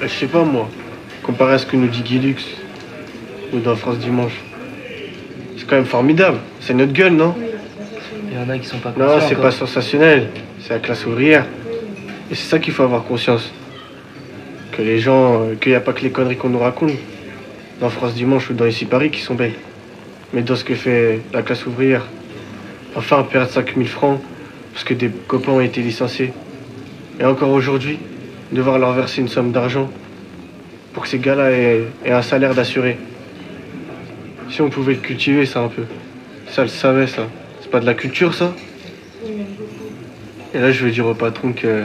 Je sais pas moi, comparé à ce que nous dit Guy Lux ou dans France Dimanche. C'est quand même formidable. C'est notre gueule, non Il y en a qui sont pas Non, c'est pas sensationnel. C'est la classe ouvrière. Et c'est ça qu'il faut avoir conscience. Que les gens, euh, qu'il n'y a pas que les conneries qu'on nous raconte dans France Dimanche ou dans Ici Paris qui sont belles. Mais dans ce que fait la classe ouvrière. Enfin, perdre 5000 francs parce que des copains ont été licenciés. Et encore aujourd'hui, devoir leur verser une somme d'argent pour que ces gars-là aient, un salaire d'assuré. Si on pouvait cultiver, ça un peu. Ça le savait, ça. C'est pas de la culture, ça? Et là, je veux dire aux patrons que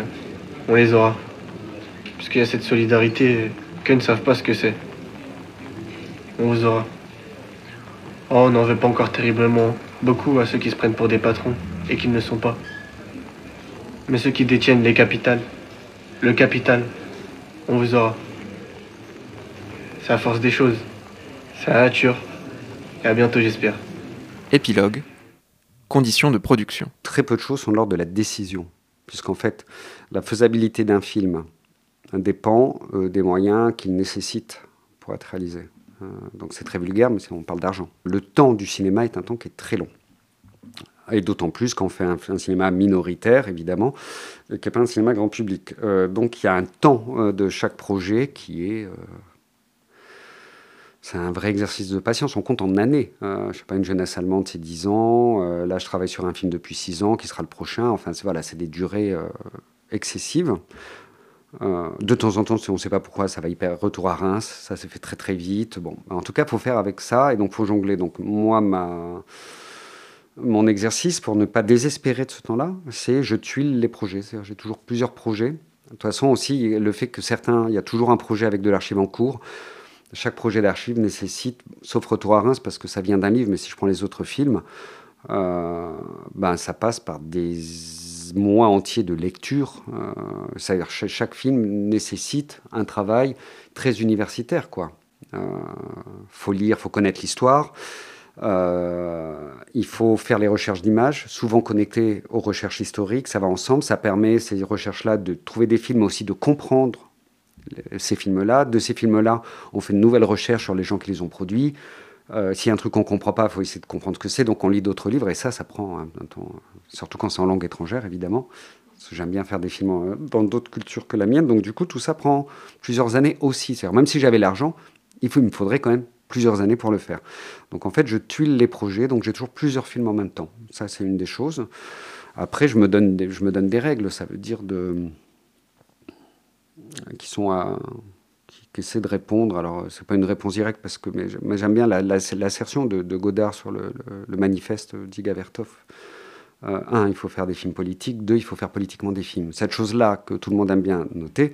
on les aura. Parce qu'il y a cette solidarité qu'eux ne savent pas ce que c'est. On vous aura. Oh, on n'en veut pas encore terriblement beaucoup à ceux qui se prennent pour des patrons et qui ne le sont pas. Mais ceux qui détiennent les capitales, le capital, on vous aura. C'est à force des choses. C'est la nature. Et à bientôt, j'espère. Épilogue. Conditions de production. Très peu de choses sont de l'ordre de la décision, puisqu'en fait, la faisabilité d'un film dépend euh, des moyens qu'il nécessite pour être réalisé. Euh, donc c'est très vulgaire, mais on parle d'argent. Le temps du cinéma est un temps qui est très long. Et d'autant plus quand on fait un, cinéma minoritaire, évidemment, euh, qui n'est pas un cinéma grand public. Euh, donc il y a un temps euh, de chaque projet qui est... c'est un vrai exercice de patience. On compte en années. Euh, je sais pas, une jeunesse allemande, c'est 10 ans. Là, je travaille sur un film depuis 6 ans, qui sera le prochain. Enfin, c'est voilà, des durées excessives. De temps en temps, on ne sait pas pourquoi, ça va hyper retour à Reims. Ça s'est fait très très vite. Bon, en tout cas, faut faire avec ça et donc faut jongler. Donc moi, ma mon exercice pour ne pas désespérer de ce temps-là, c'est je tuile les projets. J'ai toujours plusieurs projets. De toute façon aussi, le fait que certains, il y a toujours un projet avec de l'archive en cours. Chaque projet d'archive nécessite, sauf Retour à Reims, parce que ça vient d'un livre, mais si je prends les autres films, euh, ben, ça passe par des mois entiers de lecture. Euh, cha- chaque film nécessite un travail très universitaire. quoi. Euh, faut lire, faut connaître l'histoire. Euh, il faut faire les recherches d'images, souvent connectées aux recherches historiques. Ça va ensemble. Ça permet ces recherches-là de trouver des films, mais aussi de comprendre ces films-là. De ces films-là, on fait de nouvelles recherches sur les gens qui les ont produits. Euh, S'il y a un truc qu'on ne comprend pas, il faut essayer de comprendre ce que c'est. Donc on lit d'autres livres et ça, ça prend un, un temps, surtout quand c'est en langue étrangère, évidemment. J'aime bien faire des films euh, dans d'autres cultures que la mienne. Donc du coup, tout ça prend plusieurs années aussi. Même si j'avais l'argent, il me faudrait quand même plusieurs années pour le faire. Donc en fait, je tuile les projets. Donc j'ai toujours plusieurs films en même temps. Ça, c'est une des choses. Après, je me donne des, je me donne des règles. Ça veut dire de qui sont à, qui, essaient de répondre. Alors, c'est pas une réponse directe parce que, mais, j'aime bien la- la- l'assertion de, Godard sur le manifeste d'Iga Vertov. Euh, un, il faut faire des films politiques. Deux, il faut faire politiquement des films. Cette chose-là que tout le monde aime bien noter,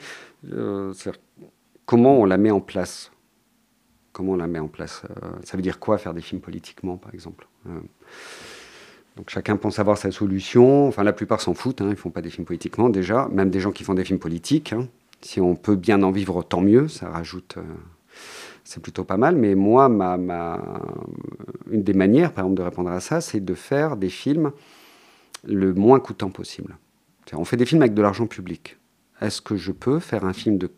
euh, c'est comment on la met en place. Comment on la met en place Euh, Ça veut dire quoi faire des films politiquement, par exemple Euh, donc chacun pense avoir sa solution. Enfin, la plupart s'en foutent. Hein, ils font pas des films politiquement déjà. Même des gens qui font des films politiques. hein. Si on peut bien en vivre, tant mieux. Ça rajoute. euh, c'est plutôt pas mal. Mais moi, ma, ma- une des manières, par exemple, de répondre à ça, c'est de faire des films le moins coûtant possible. On fait des films avec de l'argent public. Est-ce que je peux faire un film de...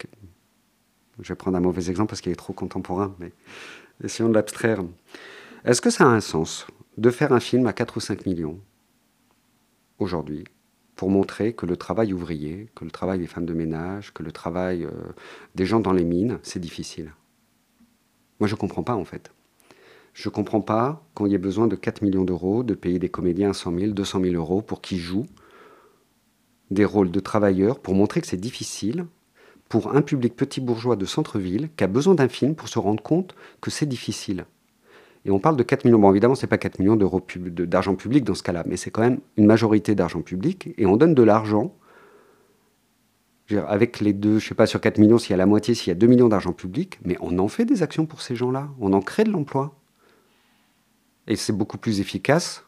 Je vais prendre un mauvais exemple parce qu'il est trop contemporain, mais essayons de l'abstraire. Est-ce que ça a un sens de faire un film à 4 ou 5 millions aujourd'hui pour montrer que le travail ouvrier, que le travail des femmes de ménage, que le travail euh, des gens dans les mines, c'est difficile? Moi, je ne comprends pas en fait. Je ne comprends pas quand il y a besoin de 4 millions d'euros, de payer des comédiens 100 000, 200 000 euros pour qu'ils jouent des rôles de travailleurs, pour montrer que c'est difficile pour un public petit bourgeois de centre-ville qui a besoin d'un film pour se rendre compte que c'est difficile. Et on parle de 4 millions. Bon, évidemment, ce n'est pas 4 millions d'euros d'argent public dans ce cas-là, mais c'est quand même une majorité d'argent public. Et on donne de l'argent. Avec les deux, je ne sais pas sur 4 millions s'il y a la moitié, s'il y a 2 millions d'argent public, mais on en fait des actions pour ces gens-là. On en crée de l'emploi. Et c'est beaucoup plus efficace,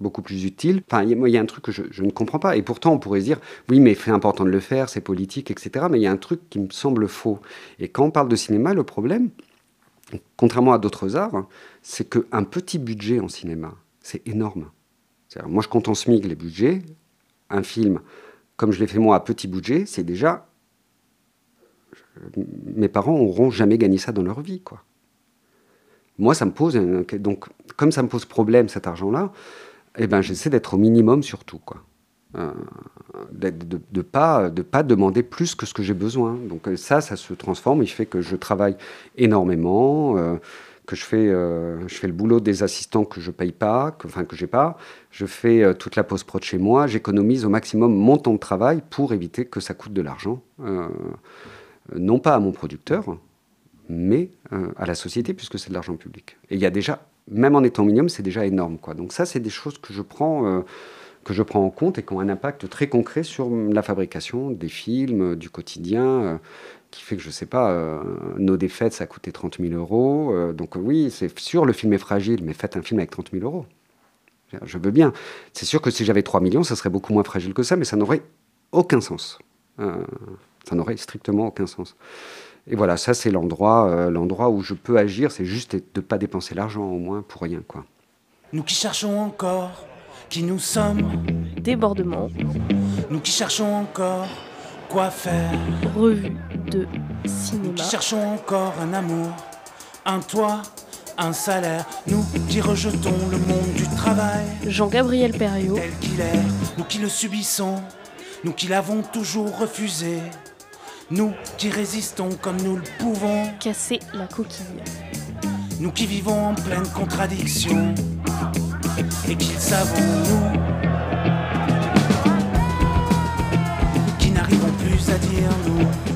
beaucoup plus utile. Enfin, il y a- un truc que je, ne comprends pas. Et pourtant, on pourrait se dire, oui, mais c'est important de le faire, c'est politique, etc. Mais il y a un truc qui me semble faux. Et quand on parle de cinéma, le problème, contrairement à d'autres arts, c'est qu'un petit budget en cinéma, c'est énorme. Moi, je compte en SMIC les budgets. Un film, comme je l'ai fait moi à petit budget, c'est déjà mes parents n'auront jamais gagné ça dans leur vie, quoi. Moi, ça me pose donc comme ça me pose problème cet argent-là, eh ben j'essaie d'être au minimum surtout, quoi. Euh, de ne pas, de pas demander plus que ce que j'ai besoin. Donc euh, ça, ça se transforme. Il fait que je travaille énormément, euh, que je fais, je fais le boulot des assistants que je paye pas, que, enfin que j'ai pas. Je fais toute la post prod chez moi. J'économise au maximum mon temps de travail pour éviter que ça coûte de l'argent, non pas à mon producteur, mais à la société puisque c'est de l'argent public. Et il y a déjà, même en étant minimum, c'est déjà énorme, quoi. Donc ça, c'est des choses que je prends que je prends en compte et qui ont un impact très concret sur la fabrication des films, du quotidien, euh, qui fait que je ne sais pas, euh, nos défaites, ça a coûté 30 000 euros. Euh, donc oui, c'est sûr, le film est fragile, mais faites un film avec 30 000 euros. Je veux bien. C'est sûr que si j'avais 3 millions, ça serait beaucoup moins fragile que ça, mais ça n'aurait aucun sens. ça n'aurait strictement aucun sens. Et voilà, ça c'est l'endroit, l'endroit où je peux agir, c'est juste de ne pas dépenser l'argent au moins pour rien, quoi. Nous qui cherchons encore qui nous sommes. Débordement. Nous qui cherchons encore quoi faire. Revue de cinéma. Nous qui cherchons encore un amour, un toit, un salaire. Nous qui rejetons le monde du travail. Jean-Gabriel Perriot. Tel qu'il est, nous qui le subissons, nous qui l'avons toujours refusé. Nous qui résistons comme nous le pouvons. Casser la coquille. Nous qui vivons en pleine contradiction et qu'ils savent nous qui n'arrivons plus à dire nous,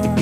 qui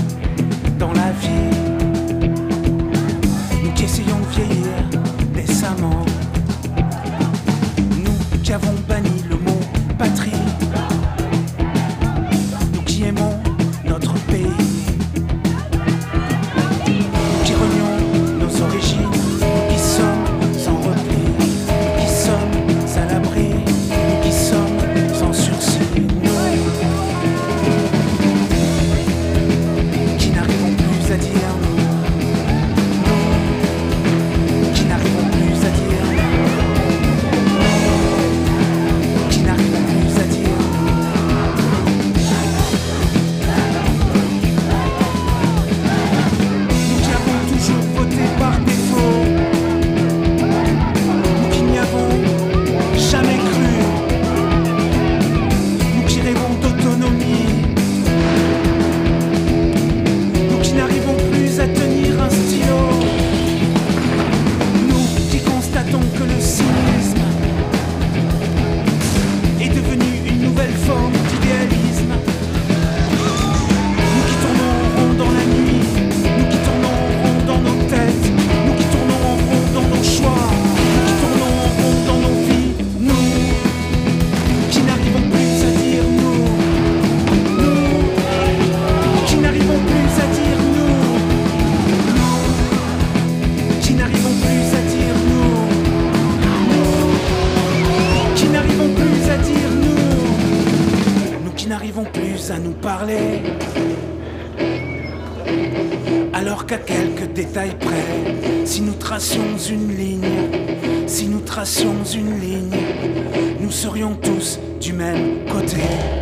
Alors qu'à quelques détails près, si nous tracions une ligne, si nous tracions une ligne, nous serions tous du même côté.